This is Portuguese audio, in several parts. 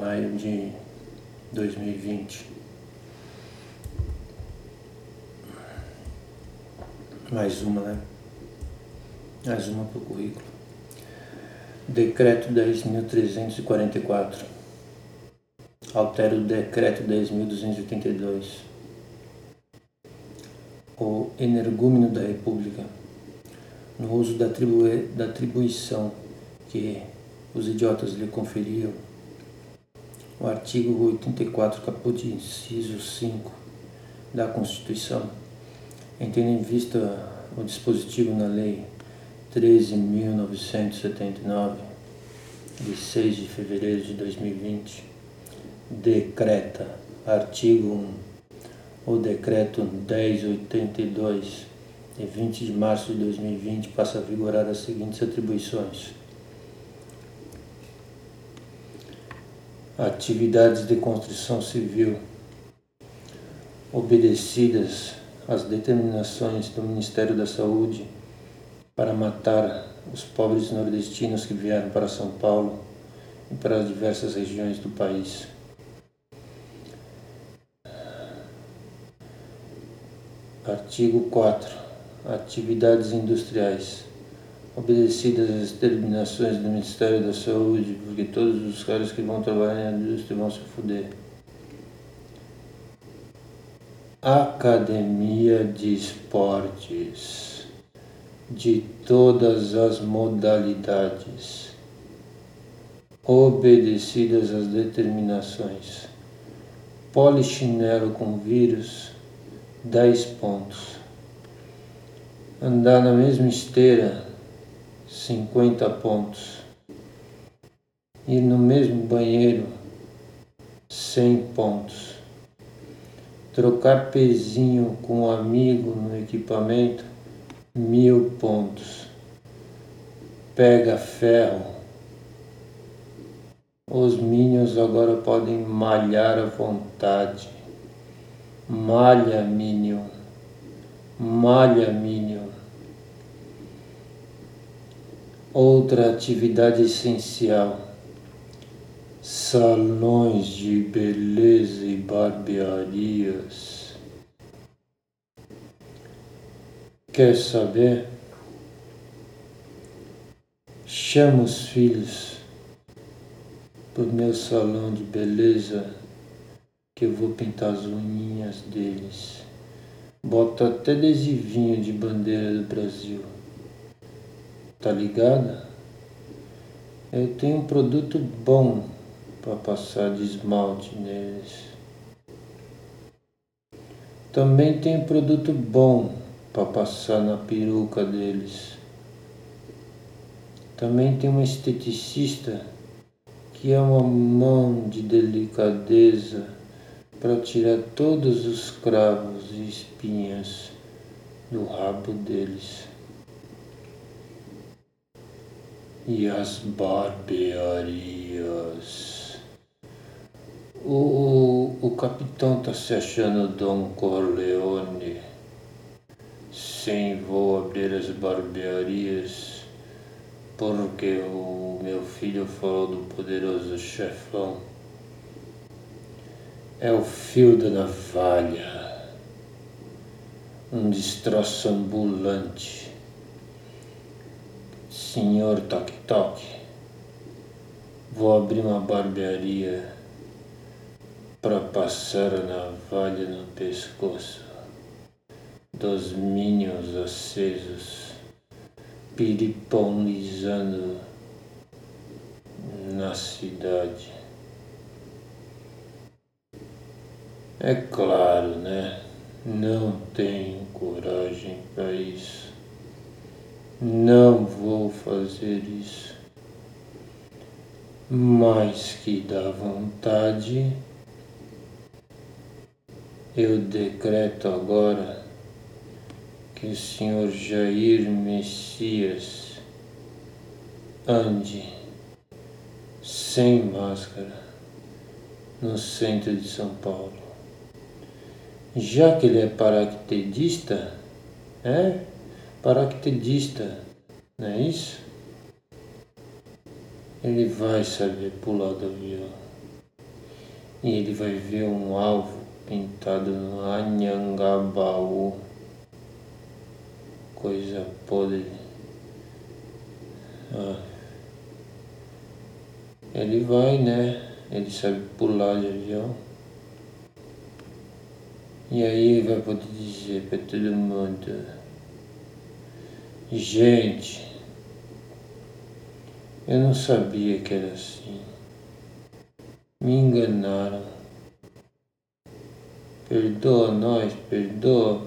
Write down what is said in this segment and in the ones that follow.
maio de 2020. Mais uma, né? Mais uma para o currículo. Decreto 10.344. Altera o decreto 10.282. O energúmeno da República, no uso da, atribu da atribuição que os idiotas lhe conferiam, o artigo 84, caput inciso 5 da Constituição, entendo em vista o dispositivo na Lei 13.979, de 6 de fevereiro de 2020, decreta, artigo 1, o decreto 1082, de 20 de março de 2020, passa a vigorar as seguintes atribuições. Atividades de construção civil obedecidas às determinações do Ministério da Saúde para matar os pobres nordestinos que vieram para São Paulo e para as diversas regiões do país. Artigo 4. Atividades industriais. Obedecidas às determinações do Ministério da Saúde, porque todos os caras que vão trabalhar na indústria vão se fuder. Academia de Esportes de todas as modalidades, obedecidas às determinações. Polichinelo com vírus, 10 pontos. Andar na mesma esteira, 50 pontos. Ir no mesmo banheiro, 100 pontos. Trocar pezinho com um amigo no equipamento, mil pontos. Pega ferro. Os Minions agora podem malhar à vontade. Malha, Minion. Malha, Minion. Outra atividade essencial. Salões de beleza e barbearias. Quer saber? Chama os filhos para o meu salão de beleza que eu vou pintar as unhinhas deles. Bota até adesivinho de bandeira do Brasil. Tá ligada? Eu tenho um produto bom para passar de esmalte neles. Também tenho produto bom para passar na peruca deles. Também tem uma esteticista que é uma mão de delicadeza para tirar todos os cravos e espinhas do rabo deles. E as barbearias. O, o, capitão tá se achando Dom Corleone. Sim, vou abrir as barbearias porque o meu filho falou do poderoso chefão. É o fio da navalha, um destroço ambulante. Senhor Toque Toque, vou abrir uma barbearia para passar a navalha no pescoço dos minions acesos piriponizando na cidade. É claro, né? Não tenho coragem para isso. Não fazer isso. Mas que dá vontade, eu decreto agora que o Senhor Jair Messias ande sem máscara no centro de São Paulo. Já que ele é paraquedista, é paraquedista, não é isso? Ele vai saber pular do avião. e ele vai ver um alvo pintado no Anhangabaú. Coisa podre. Ah. Ele vai, né? Ele sabe pular de avião. E aí ele vai poder dizer para todo mundo: Gente, eu não sabia que era assim. Me enganaram. Perdoa nós, perdoa.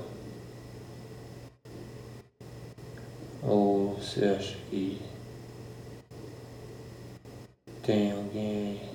Ou você acha que tem alguém